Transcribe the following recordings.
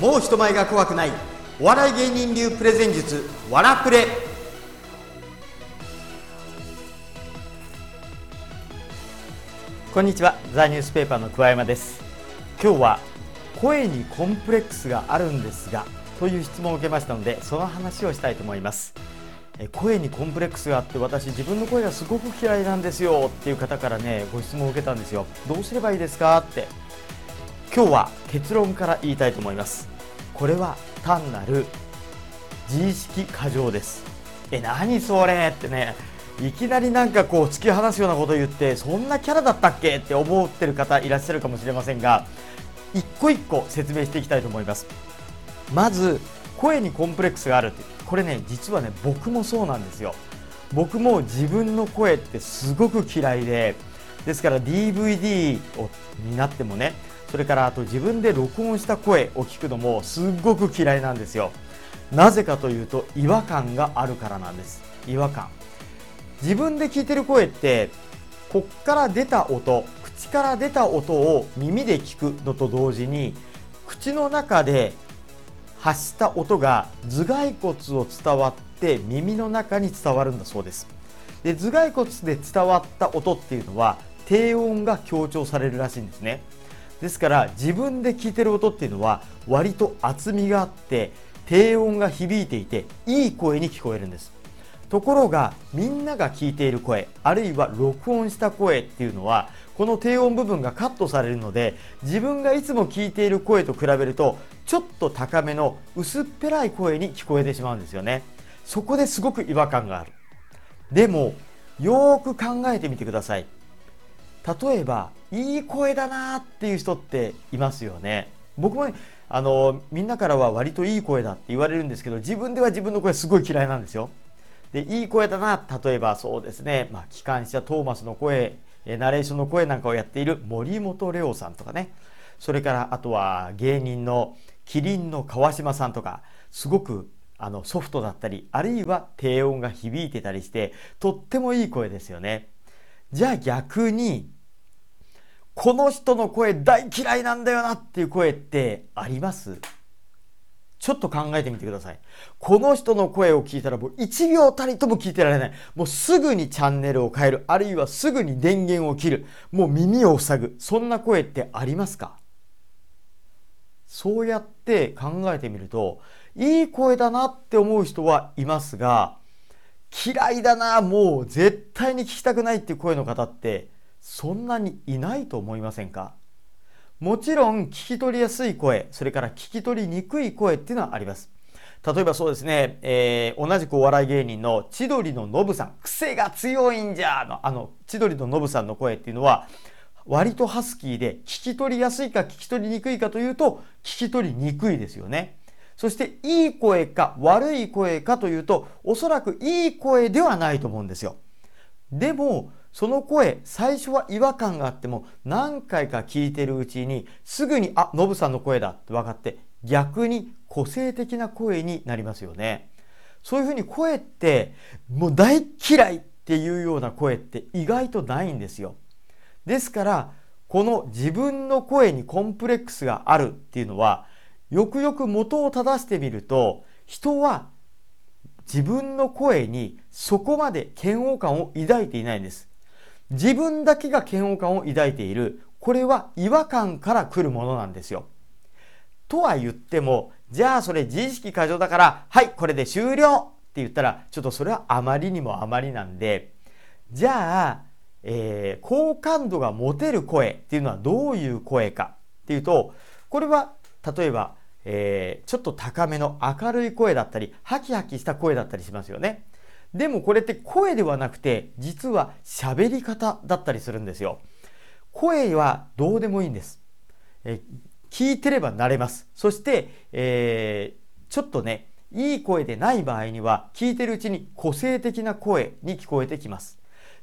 もう人前が怖くない。お笑い芸人流プレゼン術わらプレ。こんにちは。ザニュースペーパーの桑山です。今日は声にコンプレックスがあるんですがという質問を受けましたのでその話をしたいと思います。声にコンプレックスがあって私自分の声がすごく嫌いなんですよっていう方からねご質問を受けたんですよ。どうすればいいですかって。今日は結論から言いたいと思います。これは単なる自意識過剰です。え何それってね。いきなりなんかこう突き放すようなことを言ってそんなキャラだったっけ？って思ってる方いらっしゃるかもしれませんが一個一個説明していきたいと思います。まず声にコンプレックスがあるって。これね実はね僕もそうなんですよ。僕も自分の声ってすごく嫌いでですから DVD をになってもねそれからあと自分で録音した声を聞くのもすっごく嫌いなんですよ。なぜかというと違和感があるからなんです。違和感。自分で聞いてる声ってこっから出た音口から出た音を耳で聞くのと同時に口の中で発した音が頭蓋骨を伝わって耳の中に伝わるんだそうです。で頭蓋骨で伝わった音っていうのは低音が強調されるらしいんですね。ですから自分で聞いてる音っていうのは割と厚みがあって低音が響いていていい声に聞こえるんです。ところがみんなが聞いている声あるいは録音した声っていうのはこの低音部分がカットされるので自分がいつも聞いている声と比べるとちょっと高めの薄っぺらい声に聞こえてしまうんですよね。そこですごく違和感がある。でもよーく考えてみてください。例えばいい声だなっていう人っていますよね。僕も、あのみんなからは割といい声だって言われるんですけど自分では自分の声すごい嫌いなんですよ。でいい声だな例えばそうですね、まあ、機関車トーマスの声ナレーションの声なんかをやっている森本レオさんとかね。それからあとは芸人のキリンの川島さんとかすごくあのソフトだったりあるいは低音が響いてたりしてとってもいい声ですよね。じゃあ逆にこの人の声大嫌いなんだよなっていう声ってあります？ちょっと考えてみてください。この人の声を聞いたらもう1秒たりとも聞いてられない。もうすぐにチャンネルを変える。あるいはすぐに電源を切る。もう耳を塞ぐ。そんな声ってありますか？そうやって考えてみると、いい声だなって思う人はいますが、嫌いだな、もう絶対に聞きたくないっていう声の方ってそんなにいないと思いませんか？もちろん聞き取りやすい声、それから聞き取りにくい声っていうのはあります。例えばそうですね、えー、同じくお笑い芸人の千鳥のノブさん、癖が強いんじゃの、あの、千鳥のノブさんの声っていうのは、割とハスキーで聞き取りやすいか聞き取りにくいかというと、聞き取りにくいですよね。そしていい声か悪い声かというと、おそらくいい声ではないと思うんですよ。でも、その声最初は違和感があっても何回か聞いてるうちにすぐにあノブさんの声だって分かって逆に個性的な声になりますよねそういうふうに声ってもう大嫌いっていうような声って意外とないんですよですからこの自分の声にコンプレックスがあるっていうのはよくよく元を正してみると人は自分の声にそこまで嫌悪感を抱いていないんです自分だけが嫌悪感を抱いている。これは違和感から来るものなんですよ。とは言っても、じゃあそれ自意識過剰だから、はい、これで終了って言ったら、ちょっとそれはあまりにもあまりなんで、じゃあ、えー、好感度が持てる声っていうのはどういう声かっていうと、これは例えば、えー、ちょっと高めの明るい声だったり、ハキハキした声だったりしますよね。でもこれって声ではなくて実は喋り方だったりするんですよ。声はどうでもいいんです。え聞いてれば慣れます。そして、えー、ちょっとね、いい声でない場合には聞いてるうちに個性的な声に聞こえてきます。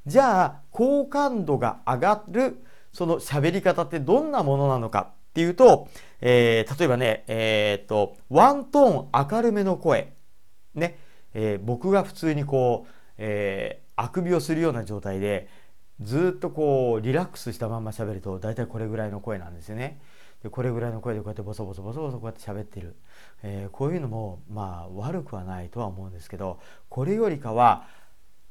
じゃあ好感度が上がるその喋り方ってどんなものなのかっていうと、えー、例えばね、えー、っと、ワントーン明るめの声。ね。えー、僕が普通にこう、えー、あくびをするような状態でずっとこうリラックスしたまんま喋ると大体これぐらいの声なんですよね。でこれぐらいの声でこうやってボソボソボソボソこうやって喋ってる、えー、こういうのもまあ悪くはないとは思うんですけどこれよりかは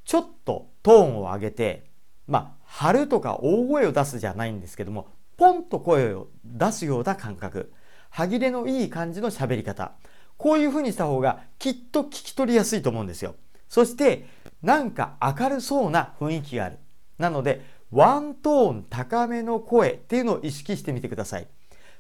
ちょっとトーンを上げてまあ張るとか大声を出すじゃないんですけどもポンと声を出すような感覚。歯切れのいい感じの喋り方。こういうふうにした方がきっと聞き取りやすいと思うんですよ。そしてなんか明るそうな雰囲気がある。なのでワントーン高めの声っていうのを意識してみてください。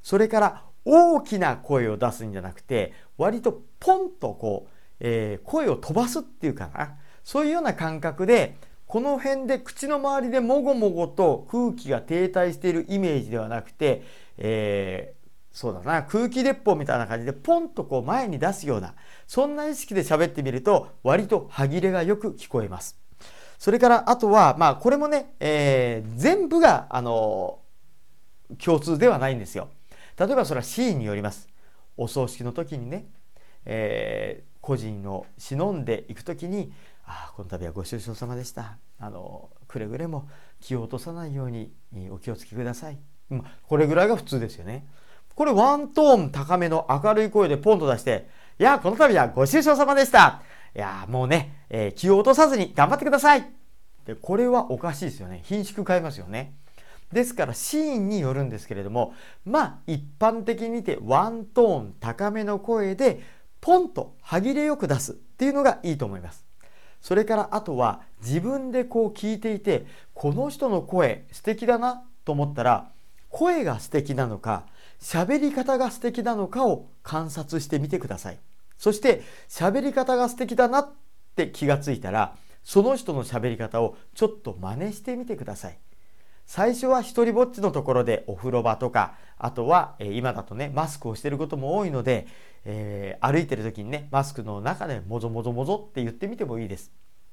それから大きな声を出すんじゃなくて割とポンとこう、えー、声を飛ばすっていうかな。そういうような感覚でこの辺で口の周りでもごもごと空気が停滞しているイメージではなくて、えー、そうだな空気鉄砲みたいな感じでポンとこう前に出すようなそんな意識で喋ってみると割と歯切れがよく聞こえます。それからあとはまあこれもね、えー、全部があの共通ではないんですよ。例えばそれはシーンによります。お葬式の時にね、えー、個人を忍んでいく時に「あこの度はご愁傷様でした」あのくれぐれも気を落とさないようにお気をつけください。まあ、これぐらいが普通ですよね。これワントーン高めの明るい声でポンと出して「いやこの度はご愁傷様でした」いやもうね、えー、気を落とさずに頑張ってくださいでこれはおかしいですよね品種変えますよね。ですからシーンによるんですけれどもまあ一般的に見てワントーン高めの声でポンと歯切れよく出すっていうのがいいと思います。それからあとは自分でこう聞いていてこの人の声素敵だなと思ったら声が素敵なのか喋り方が素敵なのかを観察してみてください。そして喋り方が素敵だなって気がついたらその人の喋り方をちょっと真似してみてください。最初は一人ぼっちのところでお風呂場とかあとは、え今だとねマスクをしてることも多いので、えー、歩いてる時にねマスクの中でもぞもぞもぞって言ってみてもいいです。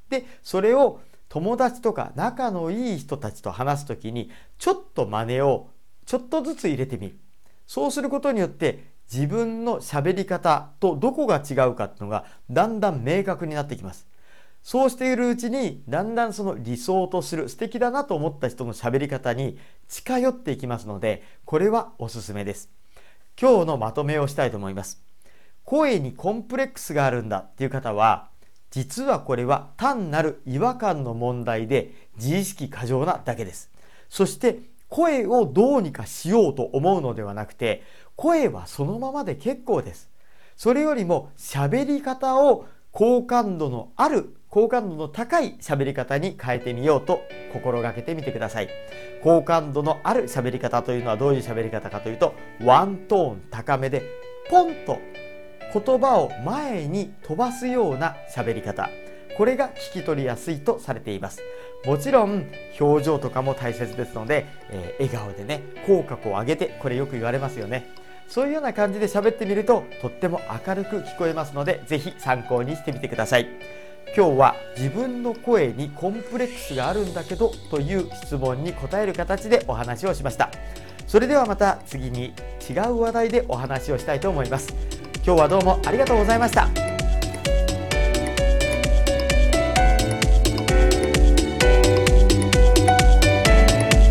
でそれを友達とか仲のいい人たちと話す時にちょっと真似をちょっとずつ入れてみる。そうすることによって自分の喋り方とどこが違うかっていうのがだんだん明確になってきます。そうしているうちにだんだんその理想とする素敵だなと思った人の喋り方に近寄っていきますのでこれはおすすめです。今日のまとめをしたいと思います。声にコンプレックスがあるんだっていう方は実はこれは単なる違和感の問題で自意識過剰なだけです。そして声をどうにかしようと思うのではなくて声はそのままで結構です。それよりも喋り方を好感度のある好感度の高い喋り方に変えてみようと心がけてみてください。好感度のある喋り方というのはどういう喋り方かというとワントーン高めでポンと言葉を前に飛ばすような喋り方。これが聞き取りやすいとされています。もちろん表情とかも大切ですので、えー、笑顔でね口角を上げてこれよく言われますよね。そういうような感じで喋ってみるととっても明るく聞こえますので是非参考にしてみてください。今日は自分の声にコンプレックスがあるんだけどという質問に答える形でお話をしました。それではまた次に違う話題でお話をしたいと思います。今日はどうもありがとうございました。